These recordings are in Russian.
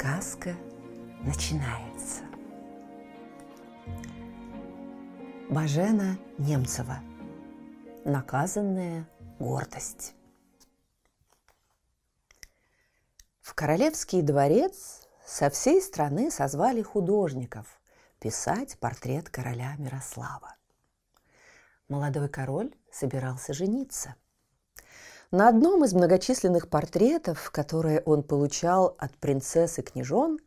Сказка начинается. Бажена Немцева. Наказанная гордость. В королевский дворец со всей страны созвали художников писать портрет короля Мирослава. Молодой король собирался жениться – на одном из многочисленных портретов, которые он получал от принцесс и княжон,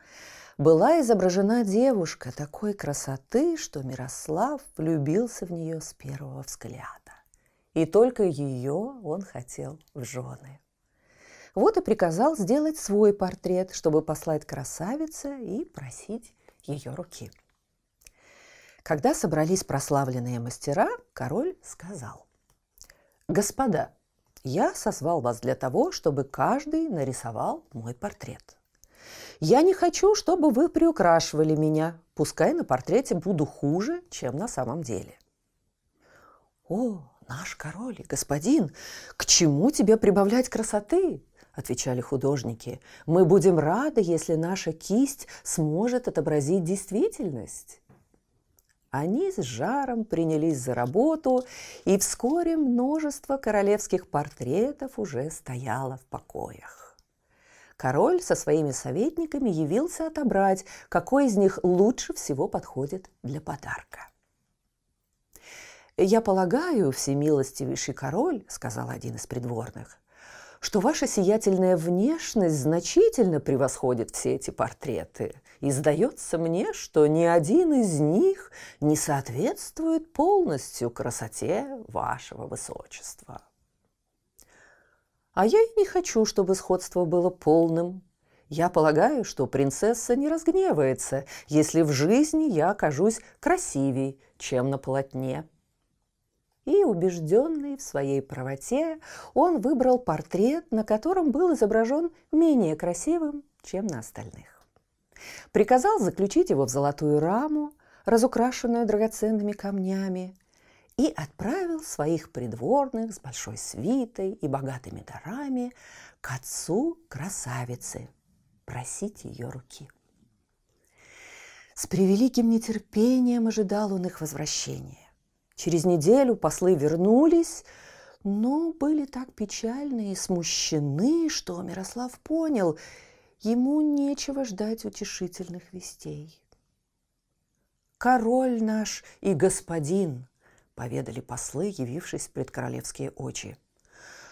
была изображена девушка такой красоты, что Мирослав влюбился в нее с первого взгляда. И только ее он хотел в жены. Вот и приказал сделать свой портрет, чтобы послать красавице и просить ее руки. Когда собрались прославленные мастера, король сказал, «Господа, я созвал вас для того, чтобы каждый нарисовал мой портрет. Я не хочу, чтобы вы приукрашивали меня, пускай на портрете буду хуже, чем на самом деле. О, наш король и господин, к чему тебе прибавлять красоты? отвечали художники. Мы будем рады, если наша кисть сможет отобразить действительность. Они с жаром принялись за работу, и вскоре множество королевских портретов уже стояло в покоях. Король со своими советниками явился отобрать, какой из них лучше всего подходит для подарка. «Я полагаю, всемилостивейший король, — сказал один из придворных, что ваша сиятельная внешность значительно превосходит все эти портреты. И сдается мне, что ни один из них не соответствует полностью красоте вашего высочества. А я и не хочу, чтобы сходство было полным. Я полагаю, что принцесса не разгневается, если в жизни я окажусь красивей, чем на полотне и, убежденный в своей правоте, он выбрал портрет, на котором был изображен менее красивым, чем на остальных. Приказал заключить его в золотую раму, разукрашенную драгоценными камнями, и отправил своих придворных с большой свитой и богатыми дарами к отцу красавицы просить ее руки. С превеликим нетерпением ожидал он их возвращения. Через неделю послы вернулись, но были так печальны и смущены, что Мирослав понял, ему нечего ждать утешительных вестей. «Король наш и господин», — поведали послы, явившись пред королевские очи.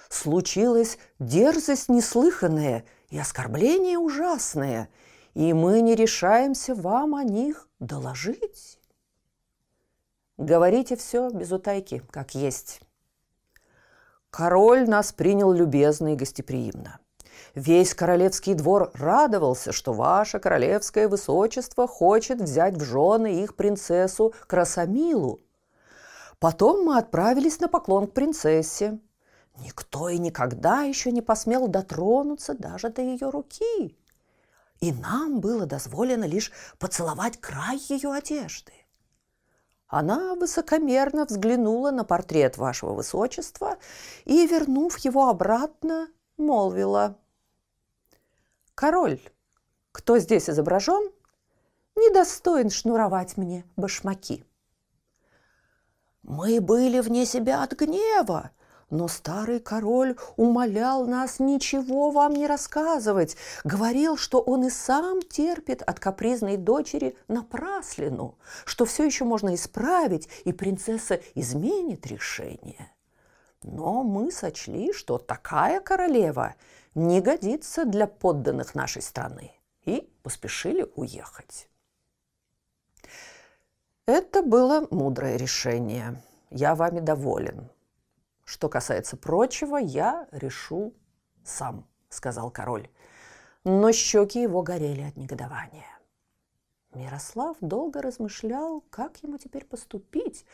«Случилась дерзость неслыханная и оскорбление ужасное, и мы не решаемся вам о них доложить». Говорите все без утайки, как есть. Король нас принял любезно и гостеприимно. Весь королевский двор радовался, что ваше королевское высочество хочет взять в жены их принцессу Красомилу. Потом мы отправились на поклон к принцессе. Никто и никогда еще не посмел дотронуться даже до ее руки. И нам было дозволено лишь поцеловать край ее одежды. Она высокомерно взглянула на портрет вашего высочества и, вернув его обратно, молвила. «Король, кто здесь изображен, недостоин шнуровать мне башмаки». «Мы были вне себя от гнева», но старый король умолял нас ничего вам не рассказывать, говорил, что он и сам терпит от капризной дочери напраслину, что все еще можно исправить, и принцесса изменит решение. Но мы сочли, что такая королева не годится для подданных нашей страны, и поспешили уехать. Это было мудрое решение. Я вами доволен. Что касается прочего, я решу сам, сказал король. но щеки его горели от негодования. Мирослав долго размышлял, как ему теперь поступить,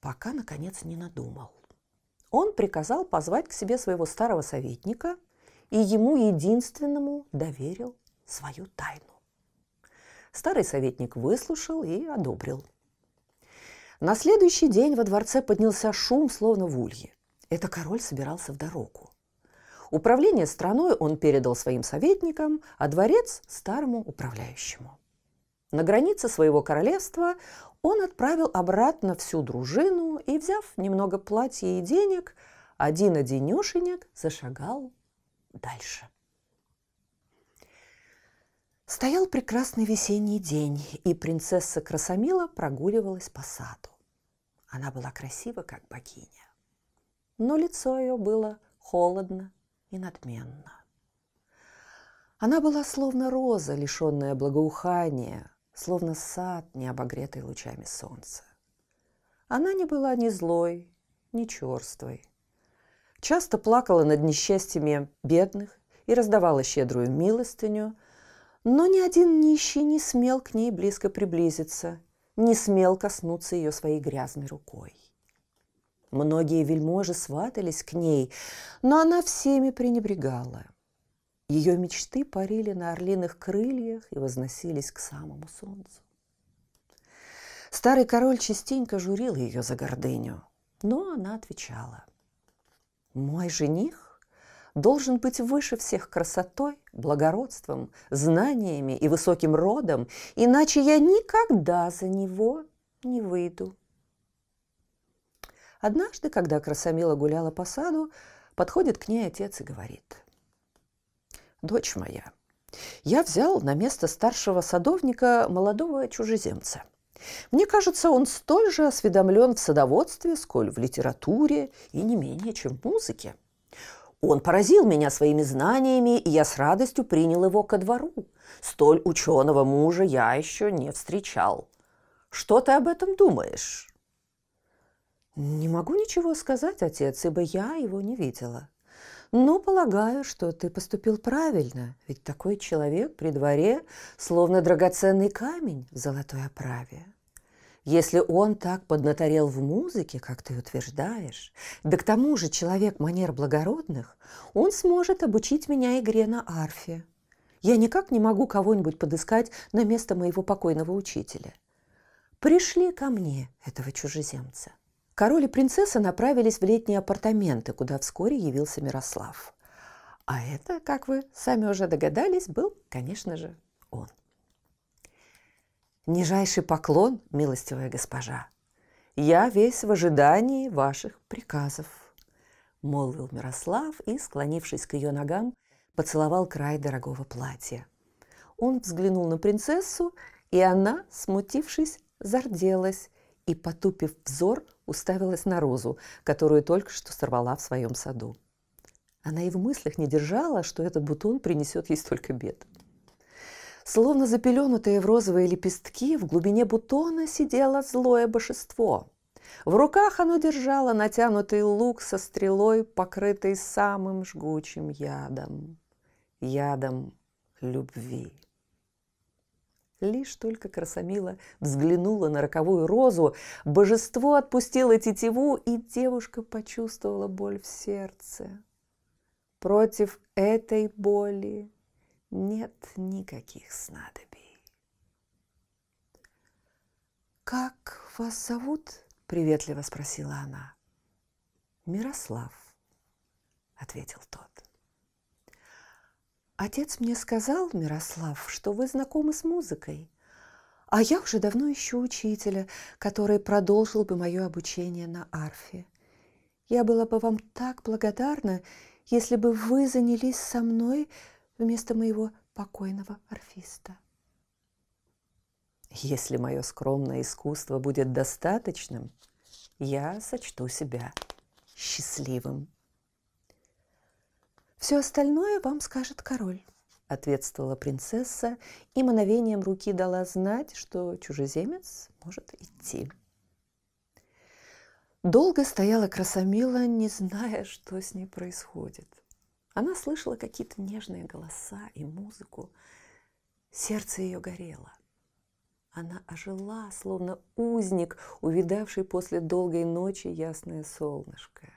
пока, наконец, не надумал. Он приказал позвать к себе своего старого советника и ему единственному доверил свою тайну. Старый советник выслушал и одобрил. На следующий день во дворце поднялся шум, словно в улье. Это король собирался в дорогу. Управление страной он передал своим советникам, а дворец – старому управляющему. На границе своего королевства он отправил обратно всю дружину и, взяв немного платья и денег, один-одинешенек зашагал дальше. Стоял прекрасный весенний день, и принцесса Красомила прогуливалась по саду. Она была красива, как богиня. Но лицо ее было холодно и надменно. Она была словно роза, лишенная благоухания, словно сад, не обогретый лучами солнца. Она не была ни злой, ни черствой. Часто плакала над несчастьями бедных и раздавала щедрую милостыню, но ни один нищий не смел к ней близко приблизиться, не смел коснуться ее своей грязной рукой. Многие вельможи сватались к ней, но она всеми пренебрегала. Ее мечты парили на орлиных крыльях и возносились к самому солнцу. Старый король частенько журил ее за гордыню, но она отвечала. «Мой жених должен быть выше всех красотой, благородством, знаниями и высоким родом, иначе я никогда за него не выйду». Однажды, когда Красомила гуляла по саду, подходит к ней отец и говорит – дочь моя, я взял на место старшего садовника молодого чужеземца. Мне кажется, он столь же осведомлен в садоводстве, сколь в литературе и не менее, чем в музыке. Он поразил меня своими знаниями, и я с радостью принял его ко двору. Столь ученого мужа я еще не встречал. Что ты об этом думаешь? Не могу ничего сказать, отец, ибо я его не видела. Но полагаю, что ты поступил правильно, ведь такой человек при дворе словно драгоценный камень в золотой оправе. Если он так поднаторел в музыке, как ты утверждаешь, да к тому же человек манер благородных, он сможет обучить меня игре на арфе. Я никак не могу кого-нибудь подыскать на место моего покойного учителя. Пришли ко мне этого чужеземца. Король и принцесса направились в летние апартаменты, куда вскоре явился Мирослав. А это, как вы сами уже догадались, был, конечно же, он. Нижайший поклон, милостивая госпожа. Я весь в ожидании ваших приказов, молвил Мирослав и, склонившись к ее ногам, поцеловал край дорогого платья. Он взглянул на принцессу, и она, смутившись, зарделась и, потупив взор, уставилась на розу, которую только что сорвала в своем саду. Она и в мыслях не держала, что этот бутон принесет ей столько бед. Словно запеленутые в розовые лепестки, в глубине бутона сидело злое божество. В руках оно держало натянутый лук со стрелой, покрытой самым жгучим ядом. Ядом любви. Лишь только Красомила взглянула на роковую розу, божество отпустило тетиву, и девушка почувствовала боль в сердце. Против этой боли нет никаких снадобий. «Как вас зовут?» – приветливо спросила она. «Мирослав», – ответил тот. Отец мне сказал, Мирослав, что вы знакомы с музыкой. А я уже давно ищу учителя, который продолжил бы мое обучение на арфе. Я была бы вам так благодарна, если бы вы занялись со мной вместо моего покойного арфиста. Если мое скромное искусство будет достаточным, я сочту себя счастливым. Все остальное вам скажет король, ответствовала принцесса и мановением руки дала знать, что чужеземец может идти. Долго стояла Красомила, не зная, что с ней происходит. Она слышала какие-то нежные голоса и музыку. Сердце ее горело. Она ожила, словно узник, увидавший после долгой ночи ясное солнышко.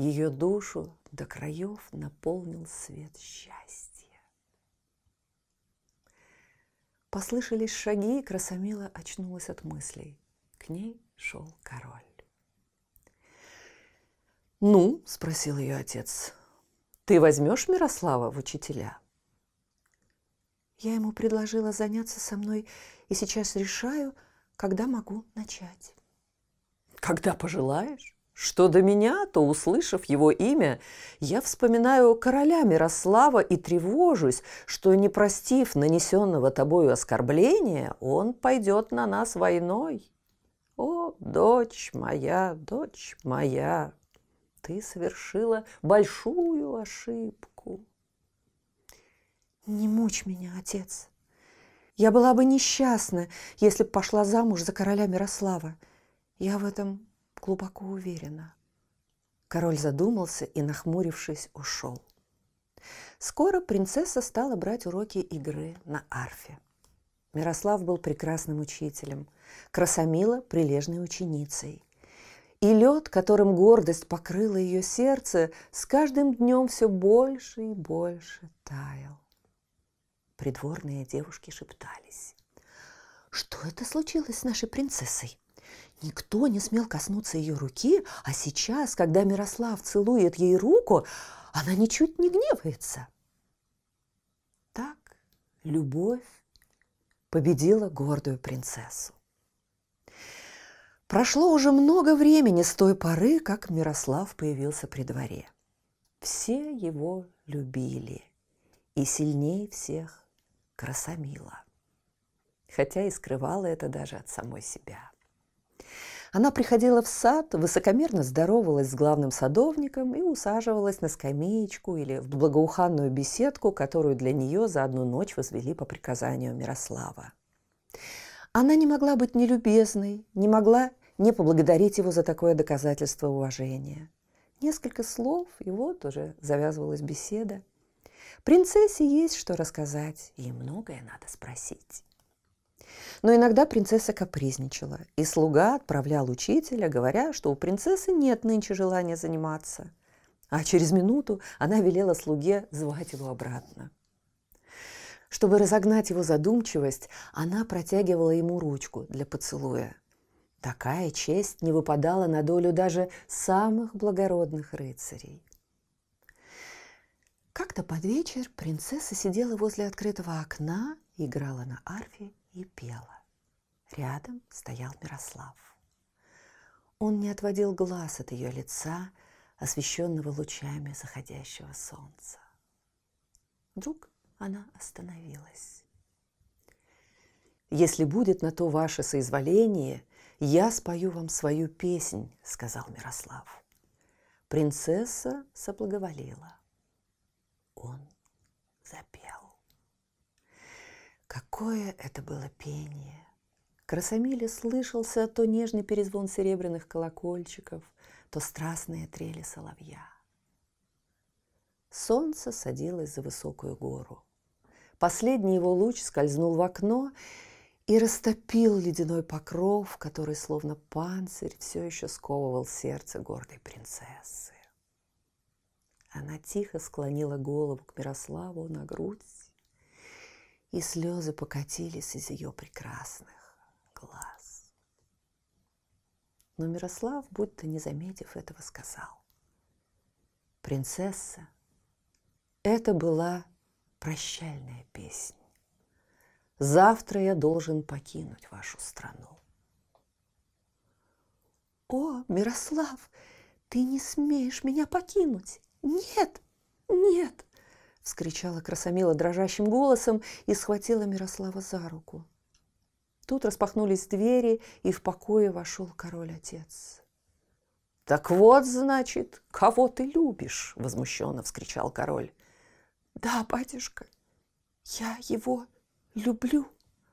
Ее душу до краев наполнил свет счастья. Послышались шаги, и Красомила очнулась от мыслей. К ней шел король. «Ну?» – спросил ее отец. «Ты возьмешь Мирослава в учителя?» Я ему предложила заняться со мной, и сейчас решаю, когда могу начать. «Когда пожелаешь?» Что до меня, то, услышав его имя, я вспоминаю короля Мирослава и тревожусь, что, не простив нанесенного тобою оскорбления, он пойдет на нас войной. О, дочь моя, дочь моя, ты совершила большую ошибку. Не мучь меня, отец. Я была бы несчастна, если бы пошла замуж за короля Мирослава. Я в этом глубоко уверена. Король задумался и, нахмурившись, ушел. Скоро принцесса стала брать уроки игры на арфе. Мирослав был прекрасным учителем, Красомила – прилежной ученицей. И лед, которым гордость покрыла ее сердце, с каждым днем все больше и больше таял. Придворные девушки шептались. «Что это случилось с нашей принцессой? Никто не смел коснуться ее руки, а сейчас, когда Мирослав целует ей руку, она ничуть не гневается. Так любовь победила гордую принцессу. Прошло уже много времени с той поры, как Мирослав появился при дворе. Все его любили, и сильнее всех красомила, хотя и скрывала это даже от самой себя. Она приходила в сад, высокомерно здоровалась с главным садовником и усаживалась на скамеечку или в благоуханную беседку, которую для нее за одну ночь возвели по приказанию Мирослава. Она не могла быть нелюбезной, не могла не поблагодарить его за такое доказательство уважения. Несколько слов, и вот уже завязывалась беседа. Принцессе есть что рассказать, и многое надо спросить. Но иногда принцесса капризничала, и слуга отправлял учителя, говоря, что у принцессы нет нынче желания заниматься. А через минуту она велела слуге звать его обратно. Чтобы разогнать его задумчивость, она протягивала ему ручку для поцелуя. Такая честь не выпадала на долю даже самых благородных рыцарей. Как-то под вечер принцесса сидела возле открытого окна, играла на арфе и пела. Рядом стоял Мирослав. Он не отводил глаз от ее лица, освещенного лучами заходящего солнца. Вдруг она остановилась. «Если будет на то ваше соизволение, я спою вам свою песнь», — сказал Мирослав. Принцесса соблаговолила. Он запел. Какое это было пение! Красомиле слышался то нежный перезвон серебряных колокольчиков, то страстные трели соловья. Солнце садилось за высокую гору. Последний его луч скользнул в окно и растопил ледяной покров, который, словно панцирь, все еще сковывал сердце гордой принцессы. Она тихо склонила голову к Мирославу на грудь и слезы покатились из ее прекрасных глаз. Но Мирослав, будто не заметив этого, сказал, «Принцесса, это была прощальная песня. Завтра я должен покинуть вашу страну». «О, Мирослав, ты не смеешь меня покинуть! Нет, нет!» – вскричала Красомила дрожащим голосом и схватила Мирослава за руку. Тут распахнулись двери, и в покое вошел король-отец. «Так вот, значит, кого ты любишь?» – возмущенно вскричал король. «Да, батюшка, я его люблю»,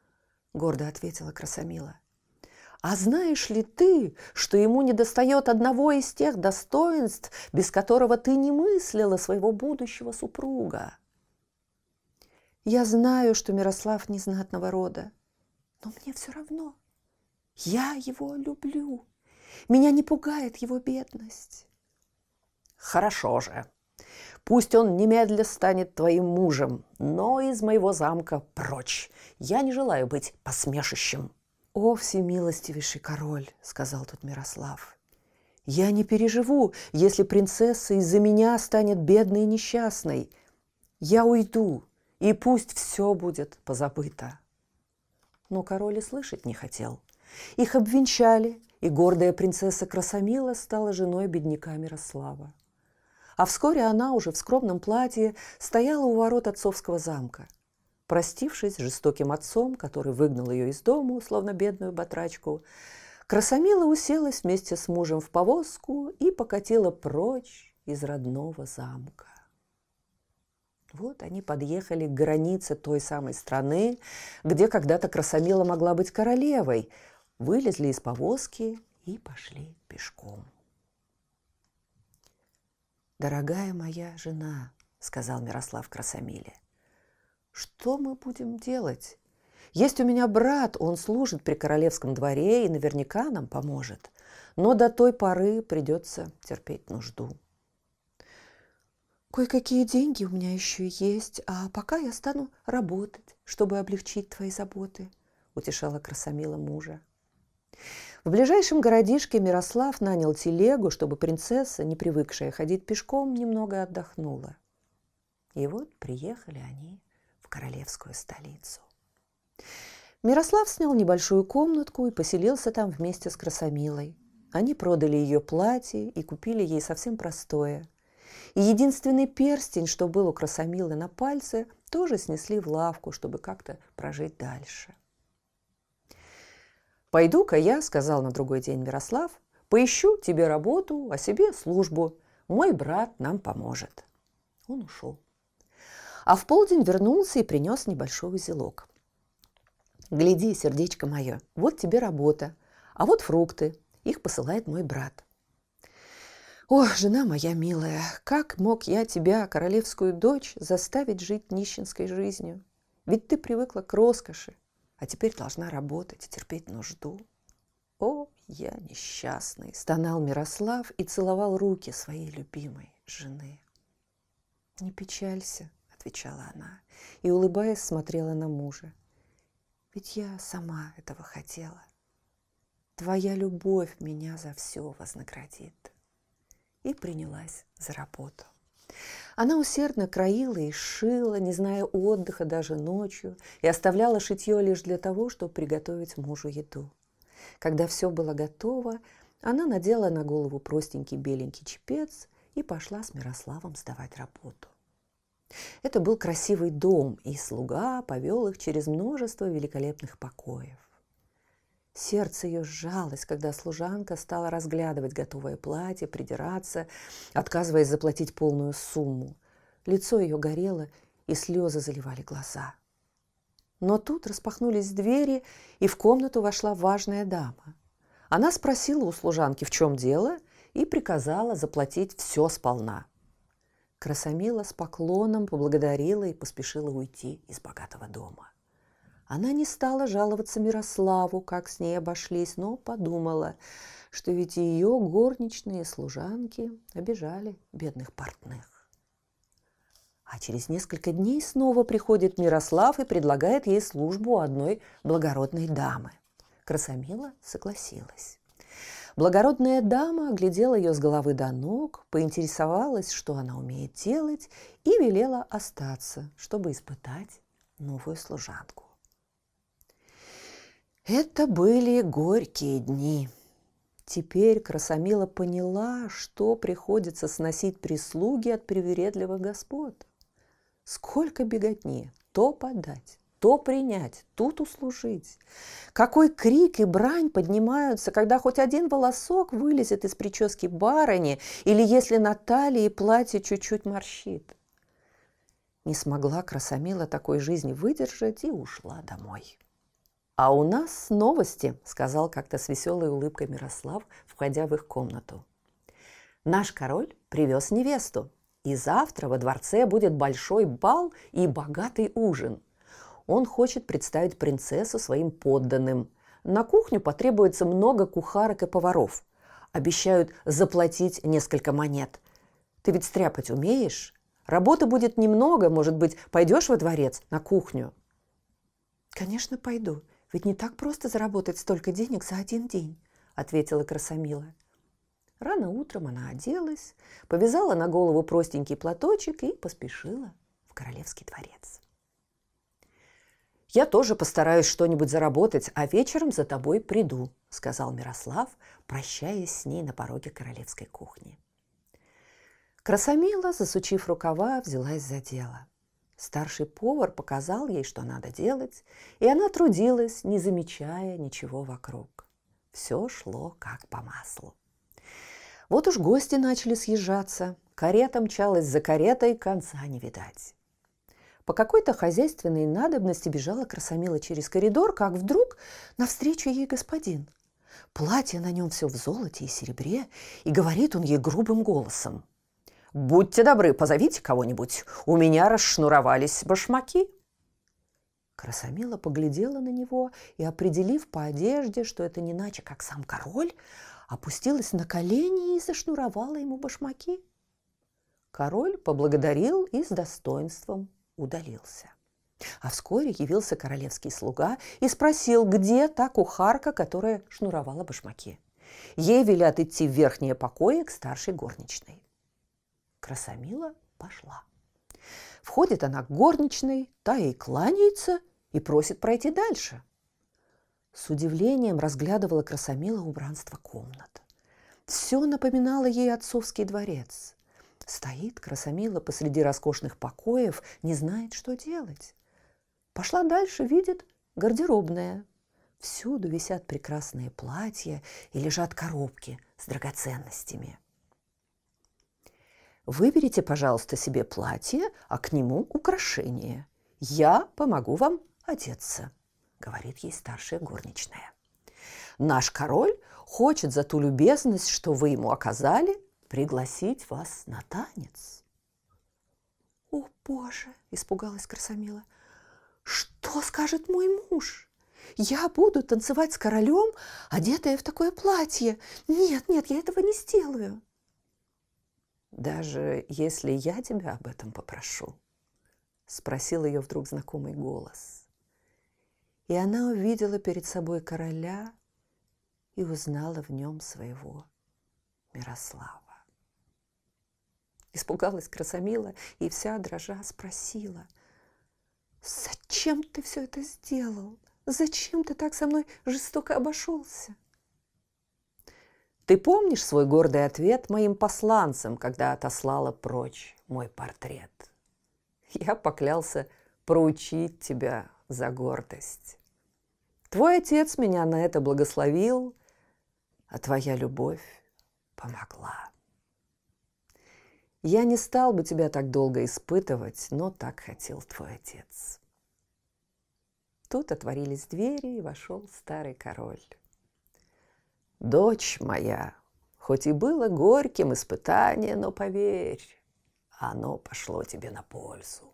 – гордо ответила Красомила. А знаешь ли ты, что ему недостает одного из тех достоинств, без которого ты не мыслила своего будущего супруга? Я знаю, что Мирослав не знатного рода, но мне все равно. Я его люблю. Меня не пугает его бедность. Хорошо же. Пусть он немедля станет твоим мужем, но из моего замка прочь. Я не желаю быть посмешищем. «О, всемилостивейший король!» – сказал тут Мирослав. «Я не переживу, если принцесса из-за меня станет бедной и несчастной. Я уйду, и пусть все будет позабыто». Но король и слышать не хотел. Их обвенчали, и гордая принцесса Красомила стала женой бедняка Мирослава. А вскоре она уже в скромном платье стояла у ворот отцовского замка. Простившись с жестоким отцом, который выгнал ее из дома, словно бедную батрачку, Красомила уселась вместе с мужем в повозку и покатила прочь из родного замка. Вот они подъехали к границе той самой страны, где когда-то Красомила могла быть королевой, вылезли из повозки и пошли пешком. «Дорогая моя жена», — сказал Мирослав Красомиле, — «что мы будем делать? Есть у меня брат, он служит при королевском дворе и наверняка нам поможет, но до той поры придется терпеть нужду». Кое-какие деньги у меня еще есть, а пока я стану работать, чтобы облегчить твои заботы, утешала красомила мужа. В ближайшем городишке Мирослав нанял телегу, чтобы принцесса, не привыкшая ходить пешком, немного отдохнула. И вот приехали они в королевскую столицу. Мирослав снял небольшую комнатку и поселился там вместе с Красомилой. Они продали ее платье и купили ей совсем простое – и единственный перстень, что был у красомилы на пальце, тоже снесли в лавку, чтобы как-то прожить дальше. «Пойду-ка я», — сказал на другой день Мирослав, «поищу тебе работу, а себе службу. Мой брат нам поможет». Он ушел. А в полдень вернулся и принес небольшой узелок. «Гляди, сердечко мое, вот тебе работа, а вот фрукты. Их посылает мой брат. О, жена моя милая, как мог я тебя, королевскую дочь, заставить жить нищенской жизнью? Ведь ты привыкла к роскоши, а теперь должна работать и терпеть нужду. О, я несчастный, стонал Мирослав и целовал руки своей любимой жены. Не печалься, отвечала она и, улыбаясь, смотрела на мужа. Ведь я сама этого хотела. Твоя любовь меня за все вознаградит и принялась за работу. Она усердно краила и шила, не зная отдыха даже ночью, и оставляла шитье лишь для того, чтобы приготовить мужу еду. Когда все было готово, она надела на голову простенький беленький чепец и пошла с Мирославом сдавать работу. Это был красивый дом, и слуга повел их через множество великолепных покоев. Сердце ее сжалось, когда служанка стала разглядывать готовое платье, придираться, отказываясь заплатить полную сумму. Лицо ее горело, и слезы заливали глаза. Но тут распахнулись двери, и в комнату вошла важная дама. Она спросила у служанки, в чем дело, и приказала заплатить все сполна. Красомила с поклоном поблагодарила и поспешила уйти из богатого дома. Она не стала жаловаться Мирославу, как с ней обошлись, но подумала, что ведь ее горничные служанки обижали бедных портных. А через несколько дней снова приходит Мирослав и предлагает ей службу одной благородной дамы. Красомила согласилась. Благородная дама оглядела ее с головы до ног, поинтересовалась, что она умеет делать, и велела остаться, чтобы испытать новую служанку. Это были горькие дни. Теперь Красомила поняла, что приходится сносить прислуги от привередливых господ. Сколько беготни, то подать, то принять, тут услужить. Какой крик и брань поднимаются, когда хоть один волосок вылезет из прически барыни или если на талии платье чуть-чуть морщит. Не смогла Красомила такой жизни выдержать и ушла домой. «А у нас новости», – сказал как-то с веселой улыбкой Мирослав, входя в их комнату. «Наш король привез невесту, и завтра во дворце будет большой бал и богатый ужин. Он хочет представить принцессу своим подданным. На кухню потребуется много кухарок и поваров. Обещают заплатить несколько монет. Ты ведь стряпать умеешь? Работы будет немного, может быть, пойдешь во дворец на кухню?» «Конечно, пойду», ведь не так просто заработать столько денег за один день», – ответила Красомила. Рано утром она оделась, повязала на голову простенький платочек и поспешила в королевский дворец. «Я тоже постараюсь что-нибудь заработать, а вечером за тобой приду», – сказал Мирослав, прощаясь с ней на пороге королевской кухни. Красомила, засучив рукава, взялась за дело – Старший повар показал ей, что надо делать, и она трудилась, не замечая ничего вокруг. Все шло как по маслу. Вот уж гости начали съезжаться. Карета мчалась за каретой, конца не видать. По какой-то хозяйственной надобности бежала Красомила через коридор, как вдруг навстречу ей господин. Платье на нем все в золоте и серебре, и говорит он ей грубым голосом – «Будьте добры, позовите кого-нибудь. У меня расшнуровались башмаки». Красомила поглядела на него и, определив по одежде, что это не иначе, как сам король, опустилась на колени и зашнуровала ему башмаки. Король поблагодарил и с достоинством удалился. А вскоре явился королевский слуга и спросил, где та кухарка, которая шнуровала башмаки. Ей велят идти в верхнее покои к старшей горничной. Красомила пошла. Входит она к горничной, та ей кланяется и просит пройти дальше. С удивлением разглядывала Красомила убранство комнат. Все напоминало ей отцовский дворец. Стоит Красомила посреди роскошных покоев, не знает, что делать. Пошла дальше, видит гардеробная. Всюду висят прекрасные платья и лежат коробки с драгоценностями – Выберите, пожалуйста, себе платье, а к нему украшение. Я помогу вам одеться, говорит ей старшая горничная. Наш король хочет за ту любезность, что вы ему оказали, пригласить вас на танец. О, Боже, испугалась Красомила. Что скажет мой муж? Я буду танцевать с королем, одетая в такое платье. Нет, нет, я этого не сделаю. Даже если я тебя об этом попрошу, спросил ее вдруг знакомый голос. И она увидела перед собой короля и узнала в нем своего Мирослава. Испугалась Красомила и вся дрожа спросила, «Зачем ты все это сделал? Зачем ты так со мной жестоко обошелся?» Ты помнишь свой гордый ответ моим посланцам, когда отослала прочь мой портрет? Я поклялся проучить тебя за гордость. Твой отец меня на это благословил, а твоя любовь помогла. Я не стал бы тебя так долго испытывать, но так хотел твой отец. Тут отворились двери, и вошел старый король. Дочь моя, хоть и было горьким испытание, но поверь, оно пошло тебе на пользу,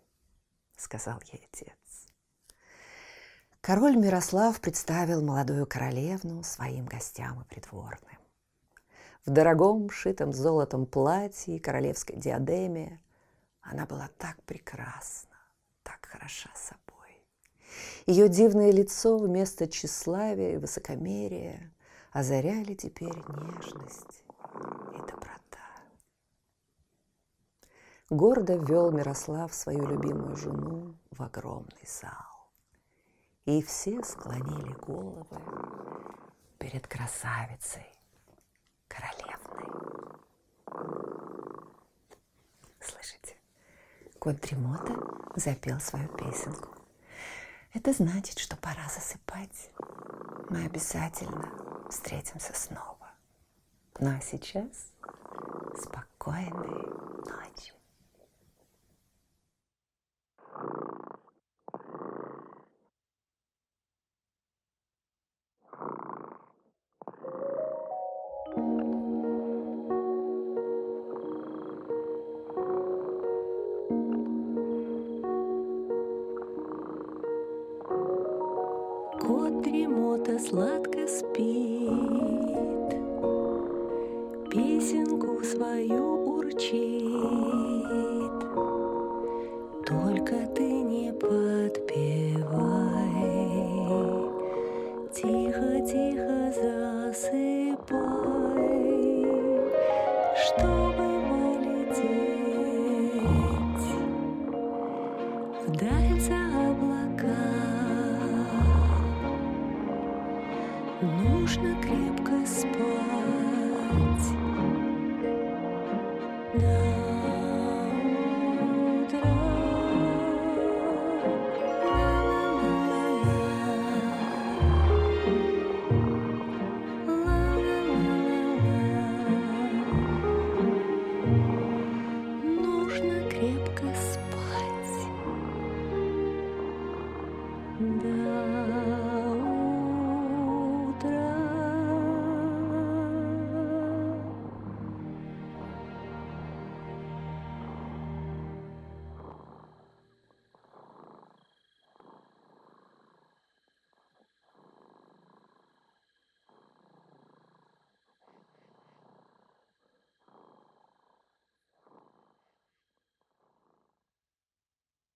сказал ей отец. Король Мирослав представил молодую королевну своим гостям и придворным. В дорогом, шитом золотом платье и королевской диадеме она была так прекрасна, так хороша собой. Ее дивное лицо вместо тщеславия и высокомерия озаряли теперь нежность и доброта. Гордо ввел Мирослав свою любимую жену в огромный зал. И все склонили головы перед красавицей, королевной. Слышите? Кот Дремота запел свою песенку. Это значит, что пора засыпать. Мы обязательно встретимся снова. Ну а сейчас спокойной ночи. Сладко спит,